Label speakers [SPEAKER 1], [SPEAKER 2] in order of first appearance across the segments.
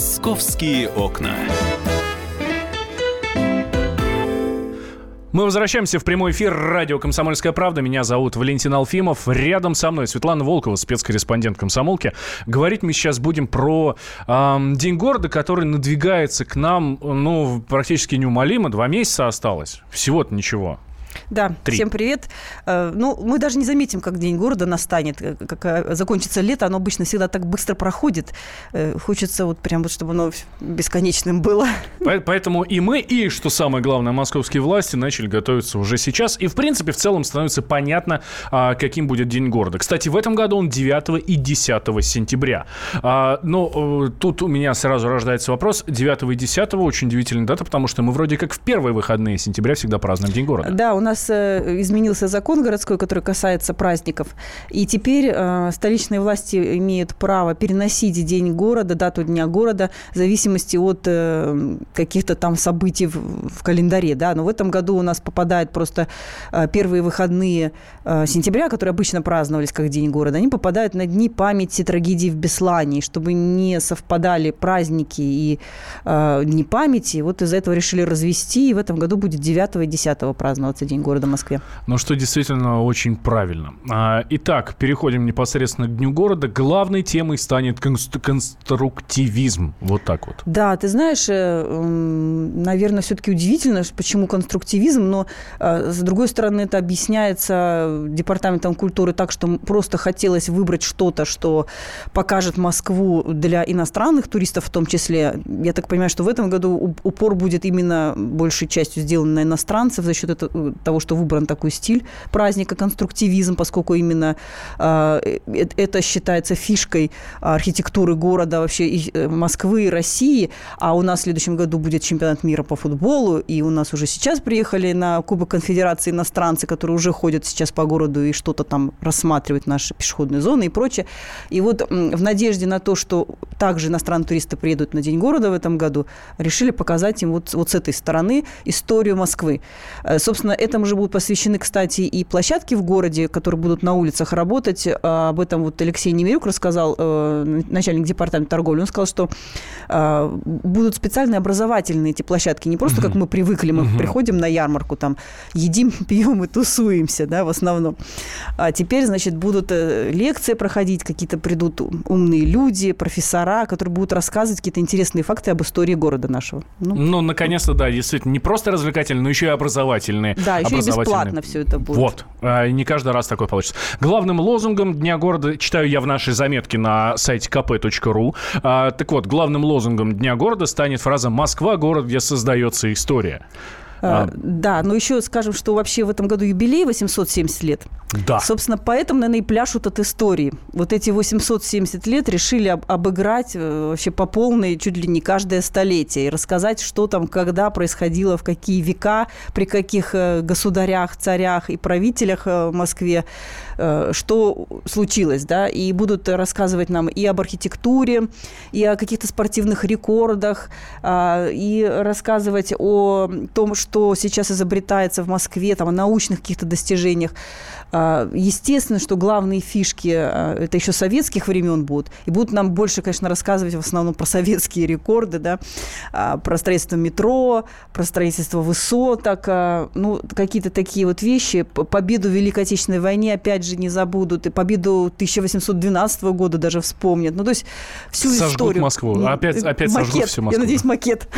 [SPEAKER 1] Московские окна.
[SPEAKER 2] Мы возвращаемся в прямой эфир радио «Комсомольская правда». Меня зовут Валентин Алфимов. Рядом со мной Светлана Волкова, спецкорреспондент «Комсомолки». Говорить мы сейчас будем про э, День города, который надвигается к нам, ну, практически неумолимо. Два месяца осталось. Всего-то ничего.
[SPEAKER 3] Да, Три. всем привет. Э, ну, мы даже не заметим, как День города настанет, э, как э, закончится лето, оно обычно всегда так быстро проходит. Хочется вот прям вот, чтобы оно бесконечным было.
[SPEAKER 2] Поэтому и мы, и, что самое главное, московские власти начали готовиться уже сейчас. И, в принципе, в целом становится понятно, а, каким будет День города. Кстати, в этом году он 9 и 10 сентября. А, но тут у меня сразу рождается вопрос. 9 и 10 очень удивительная дата, потому что мы вроде как в первые выходные сентября всегда празднуем День города.
[SPEAKER 3] Да, у нас э, изменился закон городской, который касается праздников. И теперь э, столичные власти имеют право переносить день города, дату дня города, в зависимости от э, каких-то там событий в календаре. Да? Но в этом году у нас попадают просто первые выходные сентября, которые обычно праздновались как День города, они попадают на дни памяти трагедий в Беслане, чтобы не совпадали праздники и дни памяти. Вот из-за этого решили развести, и в этом году будет 9 и 10 праздноваться День города Москве.
[SPEAKER 2] Ну, что действительно очень правильно. А, итак, переходим непосредственно к Дню города. Главной темой станет конструктивизм. Вот так вот.
[SPEAKER 3] Да, ты знаешь, э, наверное, все-таки удивительно, почему конструктивизм, но, э, с другой стороны, это объясняется Департаментом культуры так, что просто хотелось выбрать что-то, что покажет Москву для иностранных туристов в том числе. Я так понимаю, что в этом году упор будет именно большей частью сделан на иностранцев за счет этого, того, что выбран такой стиль праздника, конструктивизм, поскольку именно э, это считается фишкой архитектуры города, вообще и э, Москвы, и России. А у нас в следующем году будет чемпионат мира по футболу, и у нас уже сейчас приехали на Кубок Конфедерации иностранцы, которые уже ходят сейчас по городу и что-то там рассматривают наши пешеходные зоны и прочее. И вот в надежде на то, что также иностранные туристы приедут на День города в этом году, решили показать им вот, вот с этой стороны историю Москвы. Э, собственно, этому же будут посвящены, кстати, и площадки в городе, которые будут на улицах работать. А, об этом вот Алексей Немирюк рассказал, э, начальник департамента торговли. Он сказал, что а, будут специальные образовательные эти площадки. Не просто, как мы привыкли, мы приходим на ярмарку, там, едим, пьем и тусуемся, да, в основном. А теперь, значит, будут э, лекции проходить, какие-то придут умные люди, профессора, которые будут рассказывать какие-то интересные факты об истории города нашего.
[SPEAKER 2] Ну, ну наконец-то, да, действительно, не просто развлекательные, но еще и образовательные.
[SPEAKER 3] Да, еще и бесплатно все это будет.
[SPEAKER 2] Вот. А, не каждый раз такое получится. Главным лозунгом Дня города, читаю я в нашей заметке на сайте kp.ru, а, так вот, главным лозунгом Дня города станет фраза «Москва – город, где создается история».
[SPEAKER 3] А, да, но еще скажем, что вообще в этом году юбилей 870 лет.
[SPEAKER 2] Да.
[SPEAKER 3] Собственно, поэтому, наверное, и пляшут от истории. Вот эти 870 лет решили об, обыграть э, вообще по полной чуть ли не каждое столетие и рассказать, что там, когда происходило, в какие века, при каких э, государях, царях и правителях э, в Москве, что случилось, да, и будут рассказывать нам и об архитектуре, и о каких-то спортивных рекордах, а, и рассказывать о том, что сейчас изобретается в Москве, там, о научных каких-то достижениях. А, естественно, что главные фишки а, это еще советских времен будут. И будут нам больше, конечно, рассказывать в основном про советские рекорды, да, а, про строительство метро, про строительство высоток, ну, какие-то такие вот вещи. Победу в Великой Отечественной войне, опять же, не забудут. И победу 1812 года даже вспомнят. Ну, то есть всю
[SPEAKER 2] сожгут
[SPEAKER 3] историю.
[SPEAKER 2] Москву. Опять, опять макет. сожгут всю Москву.
[SPEAKER 3] Я надеюсь, макет.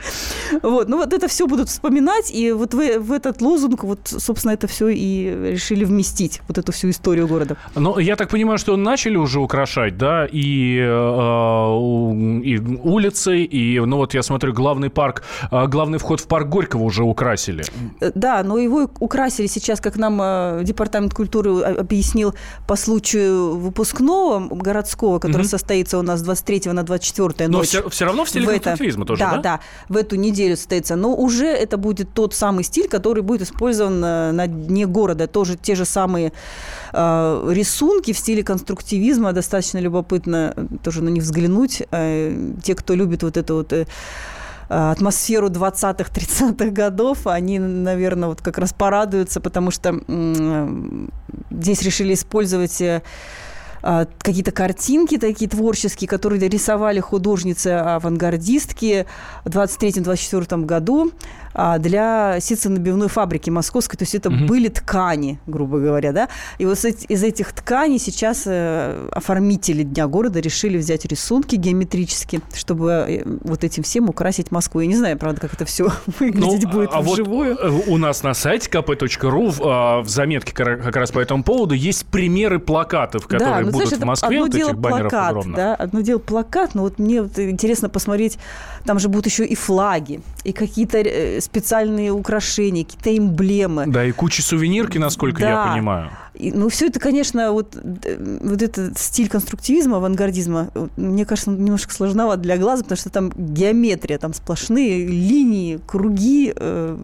[SPEAKER 3] вот. Ну, вот это все будут вспоминать. И вот в, в этот лозунг, вот, собственно, это все и решили вместить вот эту всю историю города.
[SPEAKER 2] Ну, я так понимаю, что начали уже украшать, да, и, э, и улицы, и, ну вот я смотрю, главный парк, э, главный вход в парк Горького уже украсили.
[SPEAKER 3] Э, да, но его украсили сейчас, как нам Департамент культуры объяснил, по случаю выпускного городского, который угу. состоится у нас 23 на 24
[SPEAKER 2] ночь. Но все, все равно в стиле конструктивизма тоже,
[SPEAKER 3] да?
[SPEAKER 2] Да,
[SPEAKER 3] да, в эту неделю состоится. Но уже это будет тот самый стиль, который будет использован на дне города. Тоже те же самые э, рисунки в стиле конструктивизма. Достаточно любопытно тоже на них взглянуть. Э, те, кто любит вот это вот... Э, атмосферу 20-х, 30-х годов, они, наверное, вот как раз порадуются, потому что здесь решили использовать а, какие-то картинки такие творческие, которые рисовали художницы-авангардистки в 23-24 году для ситцо-набивной фабрики московской. То есть это угу. были ткани, грубо говоря, да. И вот из этих тканей сейчас э, оформители Дня города решили взять рисунки геометрические, чтобы э, вот этим всем украсить Москву. Я не знаю, правда, как это все выглядеть ну, будет а вживую.
[SPEAKER 2] Вот у нас на сайте kp.ru в, а, заметке как раз по этому поводу есть примеры плакатов, которые да, ну, будут знаешь, в Москве,
[SPEAKER 3] одно вот дело этих баннеров плакат, огромно. Да, одно дело плакат, но вот мне вот интересно посмотреть, там же будут еще и флаги, и какие-то э, специальные украшения, какие-то эмблемы.
[SPEAKER 2] Да, и куча сувенирки, насколько да. я понимаю.
[SPEAKER 3] И, ну, все это, конечно, вот, вот этот стиль конструктивизма, авангардизма, мне кажется, немножко сложноват для глаза, потому что там геометрия, там сплошные линии, круги, э,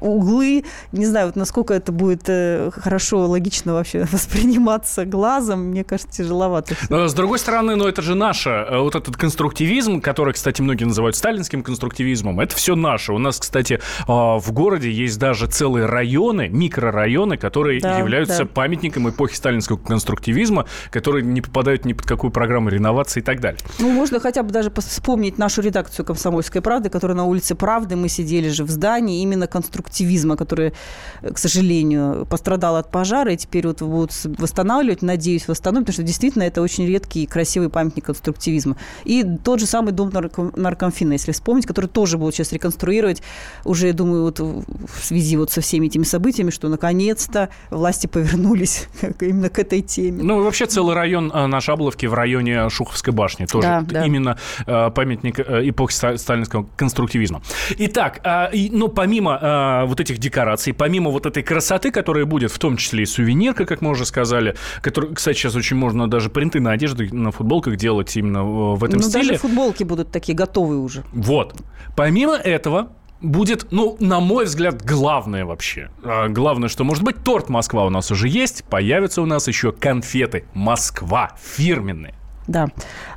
[SPEAKER 3] углы. Не знаю, вот насколько это будет э, хорошо, логично вообще восприниматься глазом, мне кажется, тяжеловато.
[SPEAKER 2] Но, с другой стороны, ну, это же наше. Э, вот этот конструктивизм, который, кстати, многие называют сталинским конструктивизмом, это все наше. У нас, кстати, а, в городе есть даже целые районы, микрорайоны, которые да, являются да. памятниками памятникам эпохи сталинского конструктивизма, которые не попадают ни под какую программу реновации и так далее.
[SPEAKER 3] Ну, можно хотя бы даже вспомнить нашу редакцию «Комсомольской правды», которая на улице Правды, мы сидели же в здании именно конструктивизма, который, к сожалению, пострадал от пожара, и теперь вот будут восстанавливать, надеюсь, восстановить, потому что действительно это очень редкий и красивый памятник конструктивизма. И тот же самый дом наркомфина, если вспомнить, который тоже будут сейчас реконструировать, уже, я думаю, вот в связи вот со всеми этими событиями, что наконец-то власти повернулись вернулись именно к этой теме.
[SPEAKER 2] Ну, и вообще целый район э, на Шабловке в районе Шуховской башни. Тоже да, да. именно э, памятник э, эпохи сталинского конструктивизма. Итак, ну, помимо вот этих декораций, помимо вот этой красоты, которая будет, в том числе и сувенирка, как мы уже сказали, который, кстати, сейчас очень можно даже принты на одежду, на футболках делать именно в этом ну, стиле. Ну,
[SPEAKER 3] даже футболки будут такие готовые уже.
[SPEAKER 2] Вот. Помимо этого, будет, ну, на мой взгляд, главное вообще. А, главное, что может быть, торт Москва у нас уже есть, появятся у нас еще конфеты Москва фирменные.
[SPEAKER 3] Да.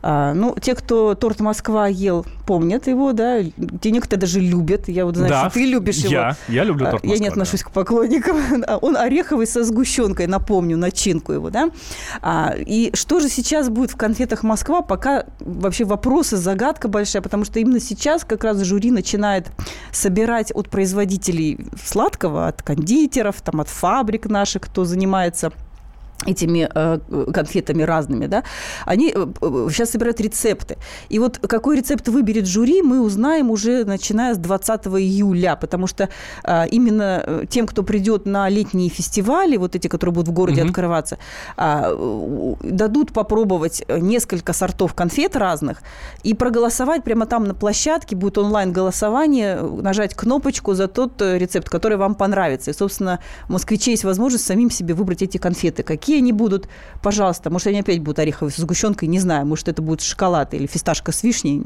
[SPEAKER 3] А, ну, те, кто торт Москва ел, помнят его, да. Те некоторые даже любят. Я вот знаю, да, что ты любишь
[SPEAKER 2] я,
[SPEAKER 3] его.
[SPEAKER 2] Я люблю торт Москва.
[SPEAKER 3] Я не отношусь да. к поклонникам. Он ореховый со сгущенкой, напомню, начинку его, да. А, и что же сейчас будет в конфетах Москва, пока вообще вопросы, загадка большая, потому что именно сейчас как раз жюри начинает собирать от производителей сладкого, от кондитеров, там, от фабрик наших, кто занимается этими э, конфетами разными, да, они э, сейчас собирают рецепты. И вот какой рецепт выберет жюри, мы узнаем уже начиная с 20 июля, потому что э, именно тем, кто придет на летние фестивали, вот эти, которые будут в городе угу. открываться, дадут попробовать несколько сортов конфет разных и проголосовать прямо там на площадке, будет онлайн-голосование, нажать кнопочку за тот рецепт, который вам понравится. И, собственно, москвичей есть возможность самим себе выбрать эти конфеты, какие Какие они будут, пожалуйста, может, они опять будут ореховые с сгущенкой, не знаю, может, это будет шоколад или фисташка с вишней,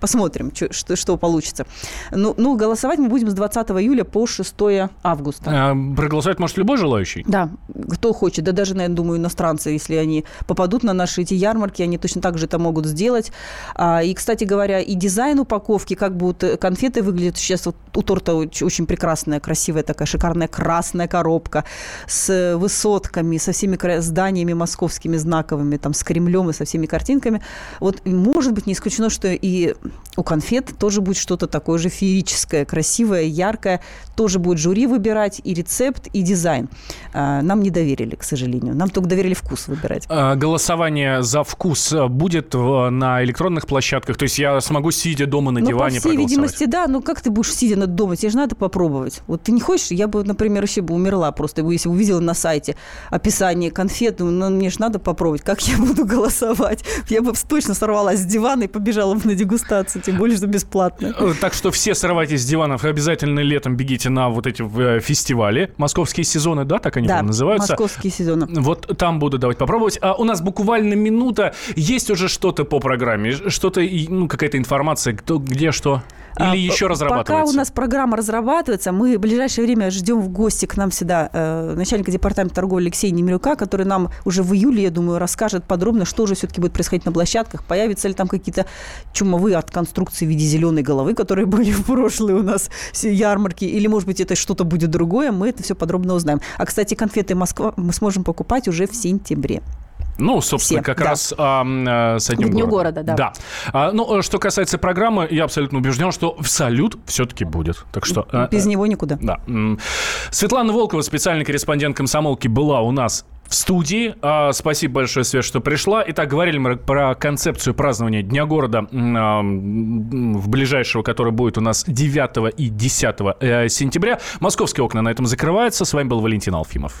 [SPEAKER 3] посмотрим, что, что, что получится. Ну, ну, голосовать мы будем с 20 июля по 6 августа.
[SPEAKER 2] А, проголосовать может любой желающий?
[SPEAKER 3] Да, кто хочет, да даже, наверное, думаю, иностранцы, если они попадут на наши эти ярмарки, они точно так же это могут сделать. А, и, кстати говоря, и дизайн упаковки, как будут конфеты выглядят. Сейчас вот у торта очень прекрасная, красивая такая шикарная красная коробка с высотками, со всеми всеми зданиями московскими знаковыми, там, с Кремлем и со всеми картинками. Вот, может быть, не исключено, что и у конфет тоже будет что-то такое же феерическое, красивое, яркое. Тоже будет жюри выбирать и рецепт, и дизайн. А, нам не доверили, к сожалению. Нам только доверили вкус выбирать.
[SPEAKER 2] А, голосование за вкус будет на электронных площадках? То есть я смогу, сидя дома на ну, диване,
[SPEAKER 3] по всей видимости, да. Ну, как ты будешь сидя на дома? Тебе же надо попробовать. Вот ты не хочешь? Я бы, например, вообще бы умерла просто, если увидела на сайте описание компании конфеты, ну, мне же надо попробовать, как я буду голосовать. Я бы точно сорвалась с дивана и побежала бы на дегустацию, тем более, что бесплатно.
[SPEAKER 2] Э, так что все срывайтесь с диванов, обязательно летом бегите на вот эти э, фестивали. Московские сезоны, да, так они да, называются?
[SPEAKER 3] московские сезоны.
[SPEAKER 2] Вот там буду давать попробовать. А у нас буквально минута. Есть уже что-то по программе? Что-то, ну, какая-то информация, кто, где что? Или а, еще разрабатывается?
[SPEAKER 3] Пока у нас программа разрабатывается, мы в ближайшее время ждем в гости к нам всегда э, начальника департамента торговли Алексея Немирюка, который нам уже в июле, я думаю, расскажет подробно, что же все-таки будет происходить на площадках, появятся ли там какие-то чумовые от конструкции в виде зеленой головы, которые были в прошлые у нас ярмарки, или, может быть, это что-то будет другое, мы это все подробно узнаем. А, кстати, конфеты Москва мы сможем покупать уже в сентябре.
[SPEAKER 2] Ну, собственно,
[SPEAKER 3] Все,
[SPEAKER 2] как
[SPEAKER 3] да.
[SPEAKER 2] раз а, м, а, со Днем
[SPEAKER 3] К Дню
[SPEAKER 2] города.
[SPEAKER 3] города, да.
[SPEAKER 2] Да. А, ну, э, что касается программы, я абсолютно убежден, что салют все-таки будет. Так что... э,
[SPEAKER 3] Без
[SPEAKER 2] э,
[SPEAKER 3] него никуда.
[SPEAKER 2] Да. Светлана Волкова, специальный корреспондент комсомолки, была у нас в студии. А, Спасибо большое, Свет, что пришла. Итак, говорили мы про концепцию празднования Дня города а, в ближайшего, который будет у нас 9 и 10 э, сентября. Московские окна на этом закрываются. С вами был Валентин Алфимов.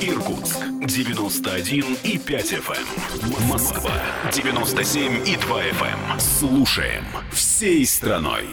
[SPEAKER 1] Иркутск 91 и 5 FM. Москва 97 и 2 FM. Слушаем всей страной.